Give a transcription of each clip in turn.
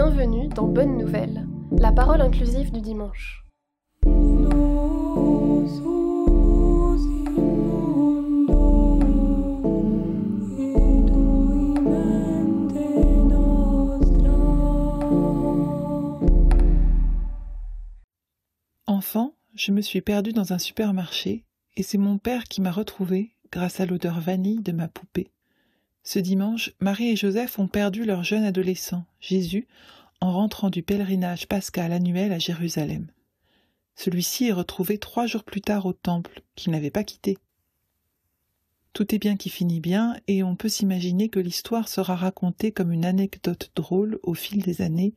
Bienvenue dans Bonne Nouvelle, la parole inclusive du dimanche. Enfant, je me suis perdue dans un supermarché et c'est mon père qui m'a retrouvée grâce à l'odeur vanille de ma poupée. Ce dimanche, Marie et Joseph ont perdu leur jeune adolescent, Jésus, en rentrant du pèlerinage pascal annuel à Jérusalem. Celui-ci est retrouvé trois jours plus tard au temple, qu'il n'avait pas quitté. Tout est bien qui finit bien, et on peut s'imaginer que l'histoire sera racontée comme une anecdote drôle au fil des années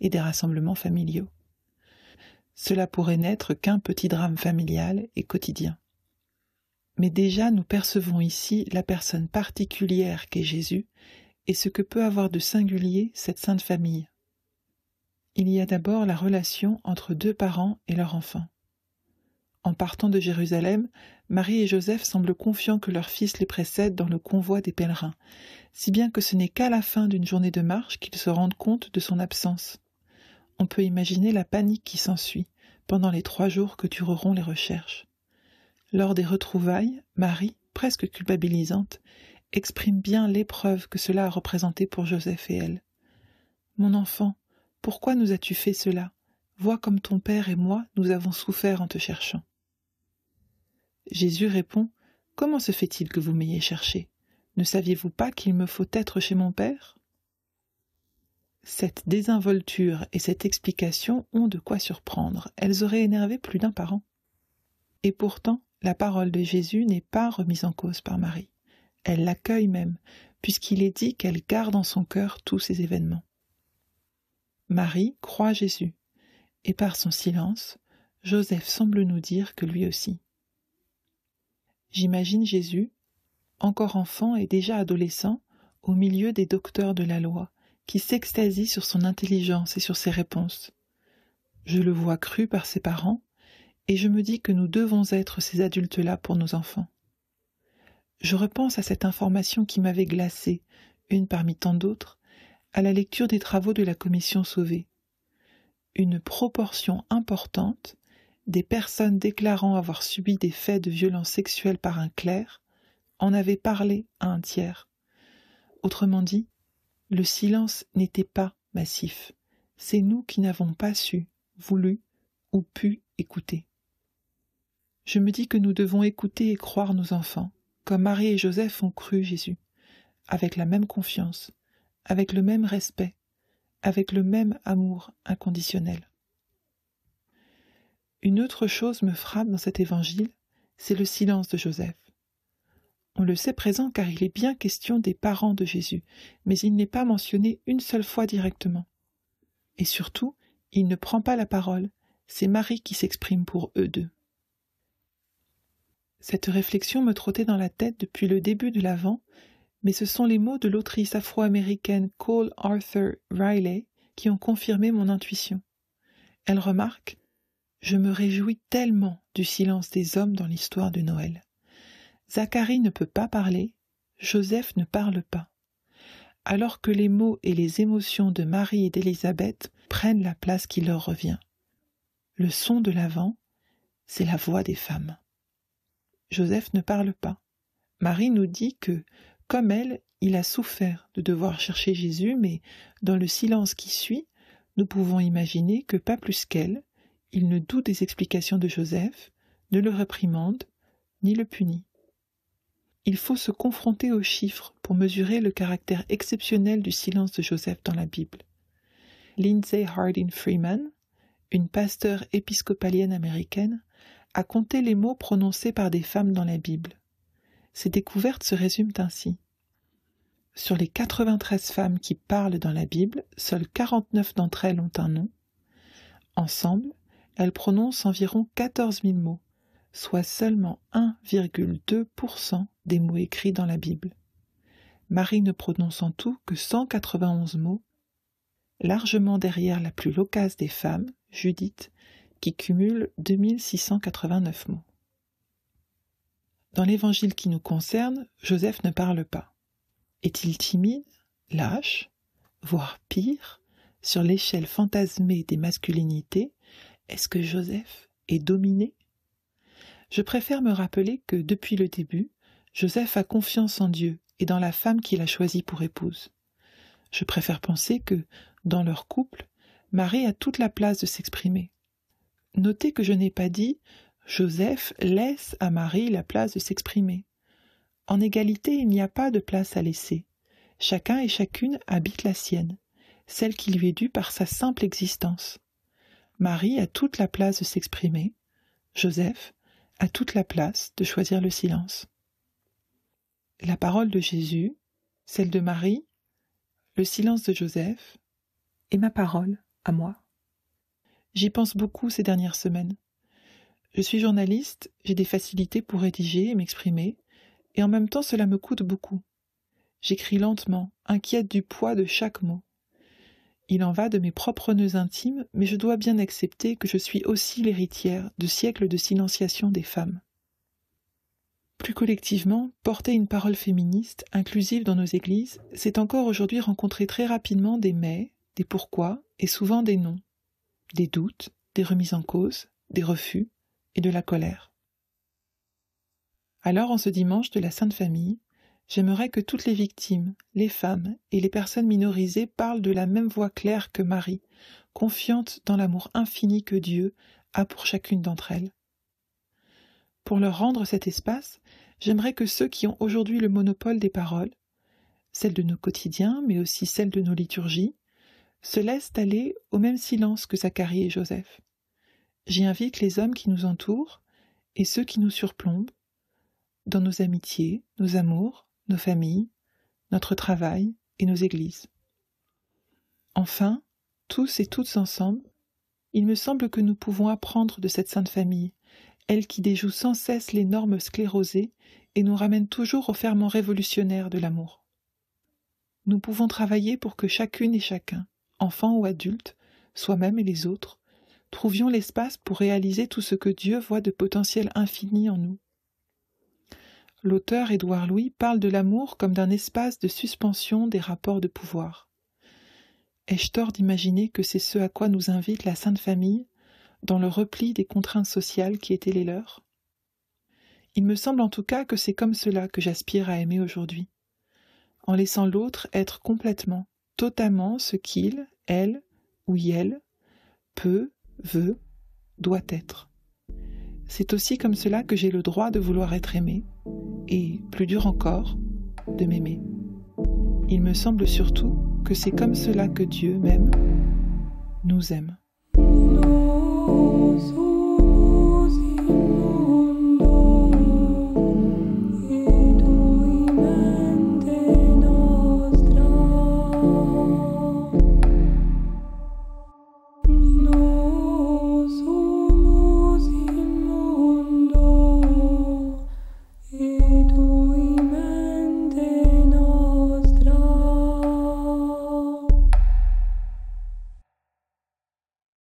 et des rassemblements familiaux. Cela pourrait n'être qu'un petit drame familial et quotidien. Mais déjà nous percevons ici la personne particulière qu'est Jésus et ce que peut avoir de singulier cette sainte famille. Il y a d'abord la relation entre deux parents et leur enfant. En partant de Jérusalem, Marie et Joseph semblent confiants que leur fils les précède dans le convoi des pèlerins, si bien que ce n'est qu'à la fin d'une journée de marche qu'ils se rendent compte de son absence. On peut imaginer la panique qui s'ensuit pendant les trois jours que dureront les recherches. Lors des retrouvailles, Marie, presque culpabilisante, exprime bien l'épreuve que cela a représenté pour Joseph et elle. Mon enfant, pourquoi nous as-tu fait cela? Vois comme ton père et moi nous avons souffert en te cherchant. Jésus répond Comment se fait-il que vous m'ayez cherché? Ne saviez-vous pas qu'il me faut être chez mon père? Cette désinvolture et cette explication ont de quoi surprendre. Elles auraient énervé plus d'un parent. Et pourtant, la parole de Jésus n'est pas remise en cause par Marie. Elle l'accueille même, puisqu'il est dit qu'elle garde en son cœur tous ces événements. Marie croit Jésus, et par son silence, Joseph semble nous dire que lui aussi. J'imagine Jésus, encore enfant et déjà adolescent, au milieu des docteurs de la loi, qui s'extasient sur son intelligence et sur ses réponses. Je le vois cru par ses parents, et je me dis que nous devons être ces adultes-là pour nos enfants. Je repense à cette information qui m'avait glacée, une parmi tant d'autres, à la lecture des travaux de la commission sauvée. Une proportion importante des personnes déclarant avoir subi des faits de violence sexuelle par un clerc en avaient parlé à un tiers. Autrement dit, le silence n'était pas massif. C'est nous qui n'avons pas su, voulu ou pu écouter. Je me dis que nous devons écouter et croire nos enfants, comme Marie et Joseph ont cru Jésus, avec la même confiance, avec le même respect, avec le même amour inconditionnel. Une autre chose me frappe dans cet évangile, c'est le silence de Joseph. On le sait présent car il est bien question des parents de Jésus, mais il n'est pas mentionné une seule fois directement. Et surtout, il ne prend pas la parole, c'est Marie qui s'exprime pour eux deux. Cette réflexion me trottait dans la tête depuis le début de l'Avent, mais ce sont les mots de l'autrice afro-américaine Cole Arthur Riley qui ont confirmé mon intuition. Elle remarque Je me réjouis tellement du silence des hommes dans l'histoire de Noël. Zacharie ne peut pas parler, Joseph ne parle pas. Alors que les mots et les émotions de Marie et d'Élisabeth prennent la place qui leur revient. Le son de l'Avent, c'est la voix des femmes. Joseph ne parle pas. Marie nous dit que, comme elle, il a souffert de devoir chercher Jésus, mais dans le silence qui suit, nous pouvons imaginer que pas plus qu'elle, il ne doute des explications de Joseph, ne le réprimande, ni le punit. Il faut se confronter aux chiffres pour mesurer le caractère exceptionnel du silence de Joseph dans la Bible. Lindsay Harding Freeman, une pasteur épiscopalienne américaine, à compter les mots prononcés par des femmes dans la Bible. Ces découvertes se résument ainsi. Sur les 93 femmes qui parlent dans la Bible, seules 49 d'entre elles ont un nom. Ensemble, elles prononcent environ 14 000 mots, soit seulement 1,2% des mots écrits dans la Bible. Marie ne prononce en tout que 191 mots, largement derrière la plus loquace des femmes, Judith, qui cumule 2689 mots. Dans l'évangile qui nous concerne, Joseph ne parle pas. Est-il timide, lâche, voire pire, sur l'échelle fantasmée des masculinités, est-ce que Joseph est dominé? Je préfère me rappeler que depuis le début, Joseph a confiance en Dieu et dans la femme qu'il a choisie pour épouse. Je préfère penser que, dans leur couple, Marie a toute la place de s'exprimer. Notez que je n'ai pas dit Joseph laisse à Marie la place de s'exprimer. En égalité, il n'y a pas de place à laisser. Chacun et chacune habite la sienne, celle qui lui est due par sa simple existence. Marie a toute la place de s'exprimer, Joseph a toute la place de choisir le silence. La parole de Jésus, celle de Marie, le silence de Joseph, et ma parole à moi. J'y pense beaucoup ces dernières semaines. Je suis journaliste, j'ai des facilités pour rédiger et m'exprimer, et en même temps cela me coûte beaucoup. J'écris lentement, inquiète du poids de chaque mot. Il en va de mes propres nœuds intimes, mais je dois bien accepter que je suis aussi l'héritière de siècles de silenciation des femmes. Plus collectivement, porter une parole féministe, inclusive dans nos églises, c'est encore aujourd'hui rencontrer très rapidement des mais, des pourquoi et souvent des non, des doutes, des remises en cause, des refus et de la colère. Alors, en ce dimanche de la Sainte Famille, J'aimerais que toutes les victimes, les femmes et les personnes minorisées parlent de la même voix claire que Marie, confiante dans l'amour infini que Dieu a pour chacune d'entre elles. Pour leur rendre cet espace, j'aimerais que ceux qui ont aujourd'hui le monopole des paroles, celles de nos quotidiens, mais aussi celles de nos liturgies, se laissent aller au même silence que Zacharie et Joseph. J'y invite les hommes qui nous entourent et ceux qui nous surplombent, dans nos amitiés, nos amours, nos familles, notre travail et nos églises. Enfin, tous et toutes ensemble, il me semble que nous pouvons apprendre de cette sainte famille, elle qui déjoue sans cesse les normes sclérosées et nous ramène toujours au ferment révolutionnaire de l'amour. Nous pouvons travailler pour que chacune et chacun, enfant ou adulte, soi-même et les autres, trouvions l'espace pour réaliser tout ce que Dieu voit de potentiel infini en nous l'auteur Édouard Louis parle de l'amour comme d'un espace de suspension des rapports de pouvoir. Ai-je tort d'imaginer que c'est ce à quoi nous invite la Sainte Famille dans le repli des contraintes sociales qui étaient les leurs? Il me semble en tout cas que c'est comme cela que j'aspire à aimer aujourd'hui, en laissant l'autre être complètement, totalement ce qu'il, elle ou elle peut, veut, doit être. C'est aussi comme cela que j'ai le droit de vouloir être aimé, et, plus dur encore, de m'aimer. Il me semble surtout que c'est comme cela que Dieu même nous aime.